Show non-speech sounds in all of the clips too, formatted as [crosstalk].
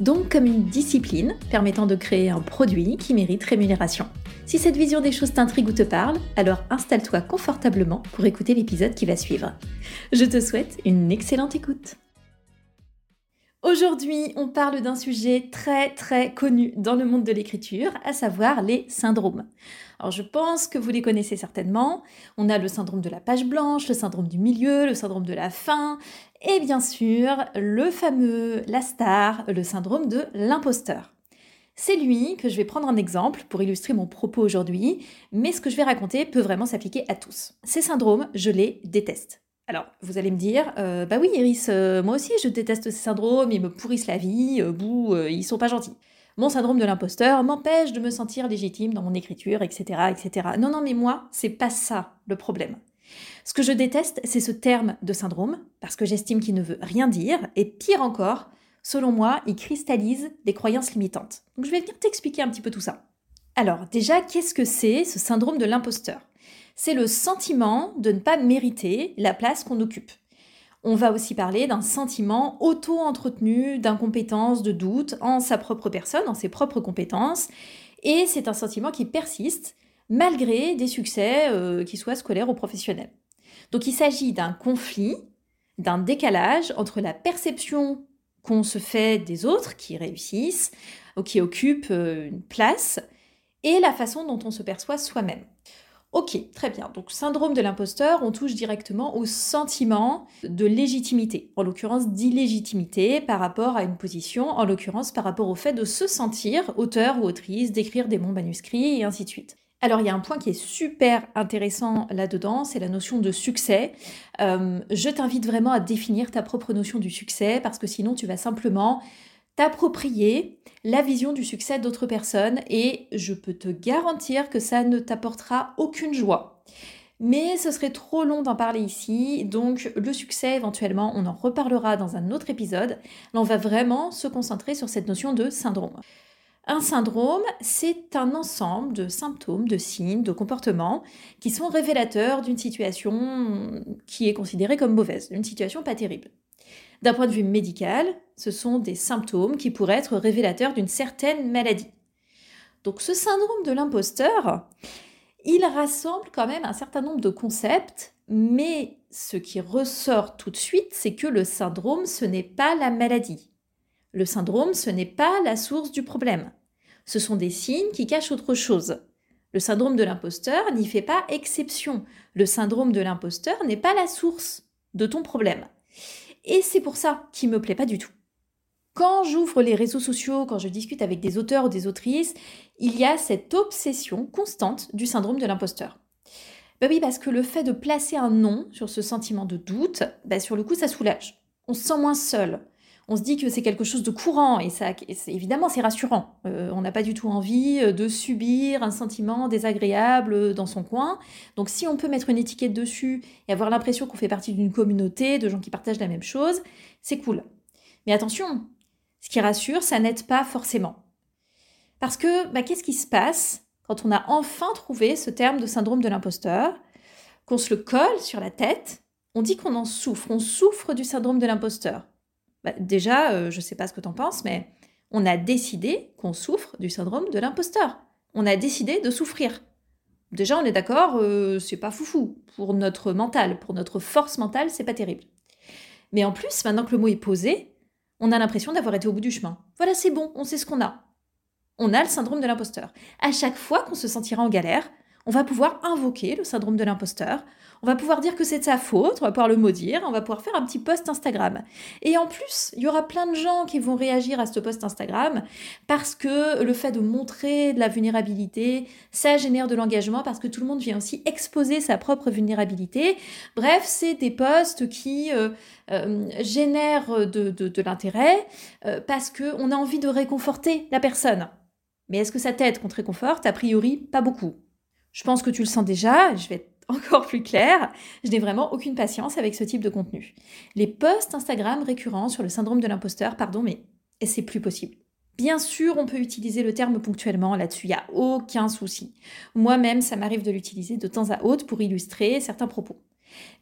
Donc comme une discipline permettant de créer un produit qui mérite rémunération. Si cette vision des choses t'intrigue ou te parle, alors installe-toi confortablement pour écouter l'épisode qui va suivre. Je te souhaite une excellente écoute. Aujourd'hui, on parle d'un sujet très très connu dans le monde de l'écriture, à savoir les syndromes. Alors je pense que vous les connaissez certainement. On a le syndrome de la page blanche, le syndrome du milieu, le syndrome de la fin, et bien sûr le fameux, la star, le syndrome de l'imposteur. C'est lui que je vais prendre un exemple pour illustrer mon propos aujourd'hui, mais ce que je vais raconter peut vraiment s'appliquer à tous. Ces syndromes, je les déteste. Alors, vous allez me dire, euh, bah oui, Iris, euh, moi aussi je déteste ces syndromes, ils me pourrissent la vie, euh, bouh, ils sont pas gentils. Mon syndrome de l'imposteur m'empêche de me sentir légitime dans mon écriture, etc., etc. Non, non, mais moi, c'est pas ça le problème. Ce que je déteste, c'est ce terme de syndrome, parce que j'estime qu'il ne veut rien dire, et pire encore, selon moi, il cristallise des croyances limitantes. Donc je vais venir t'expliquer un petit peu tout ça. Alors, déjà, qu'est-ce que c'est ce syndrome de l'imposteur? C'est le sentiment de ne pas mériter la place qu'on occupe. On va aussi parler d'un sentiment auto-entretenu d'incompétence, de doute en sa propre personne, en ses propres compétences, et c'est un sentiment qui persiste malgré des succès, euh, qui soient scolaires ou professionnels. Donc il s'agit d'un conflit, d'un décalage entre la perception qu'on se fait des autres qui réussissent, ou qui occupent euh, une place, et la façon dont on se perçoit soi-même. Ok, très bien. Donc syndrome de l'imposteur, on touche directement au sentiment de légitimité, en l'occurrence d'illégitimité par rapport à une position, en l'occurrence par rapport au fait de se sentir auteur ou autrice, d'écrire des bons manuscrits et ainsi de suite. Alors il y a un point qui est super intéressant là-dedans, c'est la notion de succès. Euh, je t'invite vraiment à définir ta propre notion du succès parce que sinon tu vas simplement t'approprier la vision du succès d'autres personnes et je peux te garantir que ça ne t'apportera aucune joie. Mais ce serait trop long d'en parler ici, donc le succès éventuellement on en reparlera dans un autre épisode. Là on va vraiment se concentrer sur cette notion de syndrome. Un syndrome, c'est un ensemble de symptômes, de signes, de comportements qui sont révélateurs d'une situation qui est considérée comme mauvaise, d'une situation pas terrible. D'un point de vue médical, ce sont des symptômes qui pourraient être révélateurs d'une certaine maladie. Donc ce syndrome de l'imposteur, il rassemble quand même un certain nombre de concepts, mais ce qui ressort tout de suite, c'est que le syndrome, ce n'est pas la maladie. Le syndrome, ce n'est pas la source du problème. Ce sont des signes qui cachent autre chose. Le syndrome de l'imposteur n'y fait pas exception. Le syndrome de l'imposteur n'est pas la source de ton problème. Et c'est pour ça qu'il me plaît pas du tout. Quand j'ouvre les réseaux sociaux, quand je discute avec des auteurs ou des autrices, il y a cette obsession constante du syndrome de l'imposteur. Bah oui, parce que le fait de placer un nom sur ce sentiment de doute, bah sur le coup, ça soulage. On se sent moins seul on se dit que c'est quelque chose de courant et ça, évidemment, c'est rassurant. Euh, on n'a pas du tout envie euh, de subir un sentiment désagréable euh, dans son coin. Donc, si on peut mettre une étiquette dessus et avoir l'impression qu'on fait partie d'une communauté de gens qui partagent la même chose, c'est cool. Mais attention, ce qui rassure, ça n'aide pas forcément. Parce que, bah, qu'est-ce qui se passe quand on a enfin trouvé ce terme de syndrome de l'imposteur, qu'on se le colle sur la tête, on dit qu'on en souffre, on souffre du syndrome de l'imposteur. Bah, déjà, euh, je ne sais pas ce que tu en penses, mais on a décidé qu'on souffre du syndrome de l'imposteur. On a décidé de souffrir. Déjà, on est d'accord, euh, c'est pas foufou. Pour notre mental, pour notre force mentale, c'est pas terrible. Mais en plus, maintenant que le mot est posé, on a l'impression d'avoir été au bout du chemin. Voilà, c'est bon, on sait ce qu'on a. On a le syndrome de l'imposteur. À chaque fois qu'on se sentira en galère, on va pouvoir invoquer le syndrome de l'imposteur, on va pouvoir dire que c'est de sa faute, on va pouvoir le maudire, on va pouvoir faire un petit post Instagram. Et en plus, il y aura plein de gens qui vont réagir à ce post Instagram parce que le fait de montrer de la vulnérabilité, ça génère de l'engagement parce que tout le monde vient aussi exposer sa propre vulnérabilité. Bref, c'est des posts qui euh, euh, génèrent de, l'intérêt euh, parce qu'on a envie de réconforter la personne. Mais est-ce que ça t'aide qu'on te réconforte? A priori, pas beaucoup. Je pense que tu le sens déjà, je vais être [laughs] encore plus clair, je n'ai vraiment aucune patience avec ce type de contenu. Les posts Instagram récurrents sur le syndrome de l'imposteur, pardon, mais c'est plus possible. Bien sûr, on peut utiliser le terme ponctuellement, là-dessus, il n'y a aucun souci. Moi-même, ça m'arrive de l'utiliser de temps à autre pour illustrer certains propos.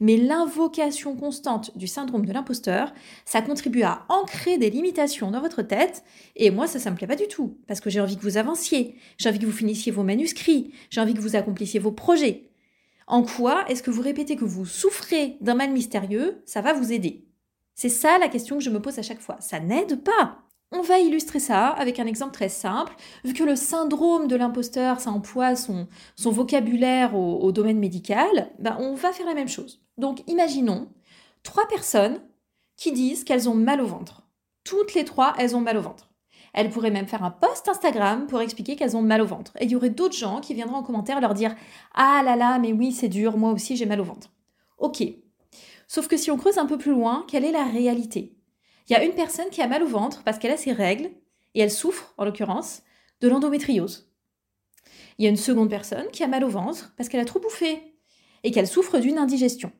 Mais l'invocation constante du syndrome de l'imposteur, ça contribue à ancrer des limitations dans votre tête, et moi ça, ça me plaît pas du tout, parce que j'ai envie que vous avanciez, j'ai envie que vous finissiez vos manuscrits, j'ai envie que vous accomplissiez vos projets. En quoi est-ce que vous répétez que vous souffrez d'un mal mystérieux, ça va vous aider? C'est ça la question que je me pose à chaque fois. Ça n'aide pas. On va illustrer ça avec un exemple très simple. Vu que le syndrome de l'imposteur, ça emploie son, vocabulaire au, domaine médical, ben on va faire la même chose. Donc imaginons trois personnes qui disent qu'elles ont mal au ventre. Toutes les trois, elles ont mal au ventre. Elles pourraient même faire un post Instagram pour expliquer qu'elles ont mal au ventre. Et il y aurait d'autres gens qui viendraient en commentaire leur dire Ah là là, mais oui, c'est dur, moi aussi j'ai mal au ventre. Ok. Sauf que si on creuse un peu plus loin, quelle est la réalité? Il y a une personne qui a mal au ventre parce qu'elle a ses règles, et elle souffre, en l'occurrence, de l'endométriose. Il y a une seconde personne qui a mal au ventre parce qu'elle a trop bouffé, et qu'elle souffre d'une indigestion.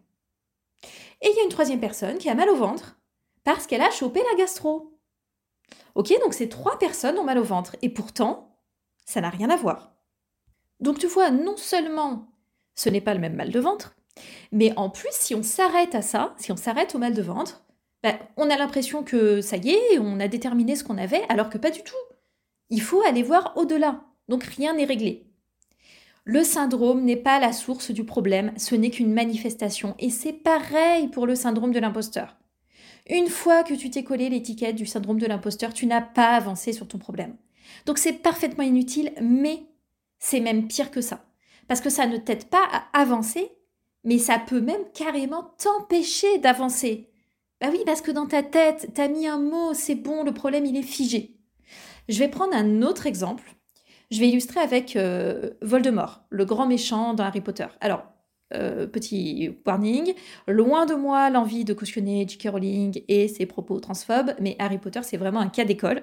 Et il y a une troisième personne qui a mal au ventre parce qu'elle a chopé la gastro. Ok, donc ces trois personnes ont mal au ventre, et pourtant, ça n'a rien à voir. Donc tu vois, non seulement ce n'est pas le même mal de ventre, mais en plus, si on s'arrête à ça, si on s'arrête au mal de ventre, bah, on a l'impression que ça y est, on a déterminé ce qu'on avait, alors que pas du tout. Il faut aller voir au-delà. Donc rien n'est réglé. Le syndrome n'est pas la source du problème, ce n'est qu'une manifestation. Et c'est pareil pour le syndrome de l'imposteur. Une fois que tu t'es collé l'étiquette du syndrome de l'imposteur, tu n'as pas avancé sur ton problème. Donc c'est parfaitement inutile, mais c'est même pire que ça. Parce que ça ne t'aide pas à avancer, mais ça peut même carrément t'empêcher d'avancer. Bah oui, parce que dans ta tête, t'as mis un mot, c'est bon, le problème il est figé. Je vais prendre un autre exemple. Je vais illustrer avec euh, Voldemort, le grand méchant dans Harry Potter. Alors, euh, petit warning, loin de moi l'envie de cautionner J.K. Rowling et ses propos transphobes, mais Harry Potter c'est vraiment un cas d'école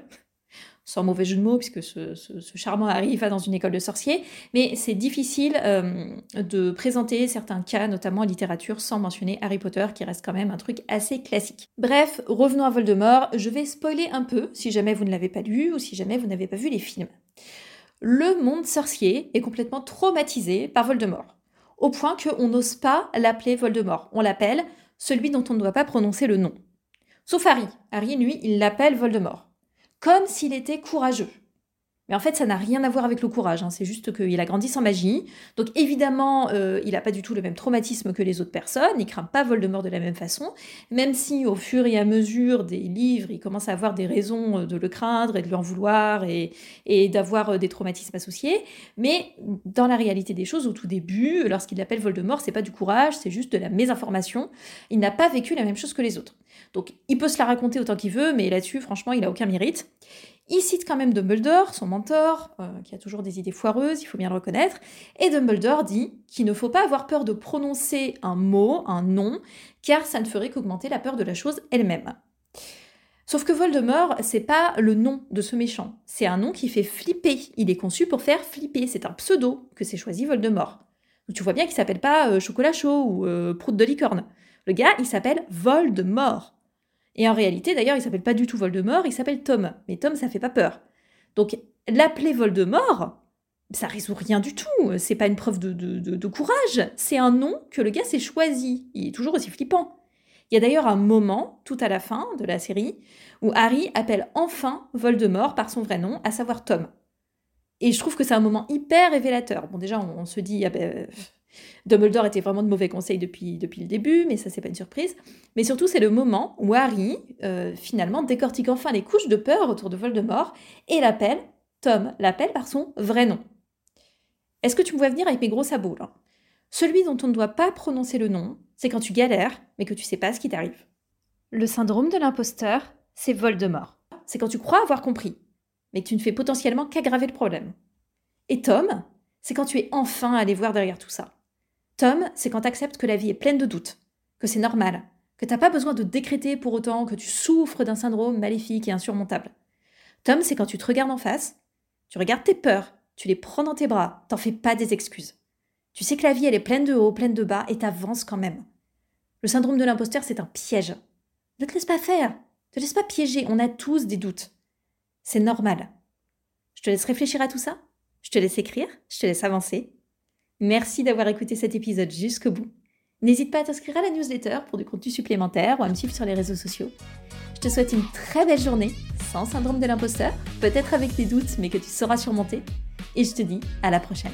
sans mauvais jeu de mots, puisque ce, charmant Harry va dans une école de sorciers, mais c'est difficile euh, de présenter certains cas, notamment en littérature, sans mentionner Harry Potter, qui reste quand même un truc assez classique. Bref, revenons à Voldemort, je vais spoiler un peu, si jamais vous ne l'avez pas lu, ou si jamais vous n'avez pas vu les films. Le monde sorcier est complètement traumatisé par Voldemort, au point qu'on n'ose pas l'appeler Voldemort, on l'appelle celui dont on ne doit pas prononcer le nom. Sauf Harry. Harry, lui, il l'appelle Voldemort comme s'il était courageux. Mais en fait, ça n'a rien à voir avec le courage, hein. c'est juste qu'il a grandi sans magie. Donc évidemment, euh, il n'a pas du tout le même traumatisme que les autres personnes, il craint pas Voldemort de la même façon, même si au fur et à mesure des livres, il commence à avoir des raisons euh, de le craindre et de lui en vouloir et, d'avoir euh, des traumatismes associés. Mais dans la réalité des choses, au tout début, lorsqu'il appelle Voldemort, c'est pas du courage, c'est juste de la mésinformation. Il n'a pas vécu la même chose que les autres. Donc il peut se la raconter autant qu'il veut, mais là-dessus, franchement, il a aucun mérite. Il cite quand même Dumbledore, son mentor, euh, qui a toujours des idées foireuses, il faut bien le reconnaître, et Dumbledore dit qu'il ne faut pas avoir peur de prononcer un mot, un nom, car ça ne ferait qu'augmenter la peur de la chose elle-même. Sauf que Voldemort, c'est pas le nom de ce méchant, c'est un nom qui fait flipper. Il est conçu pour faire flipper, c'est un pseudo que s'est choisi Voldemort. Tu vois bien qu'il s'appelle pas euh, Chocolat chaud ou euh, Prout de licorne. Le gars, il s'appelle Voldemort. Et en réalité, d'ailleurs, il s'appelle pas du tout Voldemort, il s'appelle Tom. Mais Tom, ça fait pas peur. Donc, l'appeler Voldemort, ça résout rien du tout. C'est pas une preuve de, courage. C'est un nom que le gars s'est choisi. Il est toujours aussi flippant. Il y a d'ailleurs un moment, tout à la fin de la série, où Harry appelle enfin Voldemort par son vrai nom, à savoir Tom. Et je trouve que c'est un moment hyper révélateur. Bon, déjà, on, se dit, ah ben, Dumbledore était vraiment de mauvais conseils depuis, depuis le début, mais ça, c'est pas une surprise. Mais surtout, c'est le moment où Harry, euh, finalement, décortique enfin les couches de peur autour de Voldemort et l'appelle, Tom l'appelle par son vrai nom. Est-ce que tu me vois venir avec mes gros sabots, là? Celui dont on ne doit pas prononcer le nom, c'est quand tu galères, mais que tu sais pas ce qui t'arrive. Le syndrome de l'imposteur, c'est Voldemort. C'est quand tu crois avoir compris, mais que tu ne fais potentiellement qu'aggraver le problème. Et Tom, c'est quand tu es enfin allé voir derrière tout ça. Tom, c'est quand tu acceptes que la vie est pleine de doutes, que c'est normal, que t'as pas besoin de décréter pour autant que tu souffres d'un syndrome maléfique et insurmontable. Tom, c'est quand tu te regardes en face, Tu regardes tes peurs, tu les prends dans tes bras, t'en fais pas des excuses. Tu sais que la vie, elle est pleine de hauts, pleine de bas, et t'avances quand même. Le syndrome de l'imposteur, c'est un piège. Ne te laisse pas faire, ne te laisse pas piéger, on a tous des doutes. C'est normal. Je te laisse réfléchir à tout ça, je te laisse écrire, je te laisse avancer. Merci d'avoir écouté cet épisode jusqu'au bout. N'hésite pas à t'inscrire à la newsletter pour du contenu supplémentaire ou à me suivre sur les réseaux sociaux. Je te souhaite une très belle journée, sans syndrome de l'imposteur, peut-être avec des doutes, mais que tu sauras surmonter. Et je te dis à la prochaine.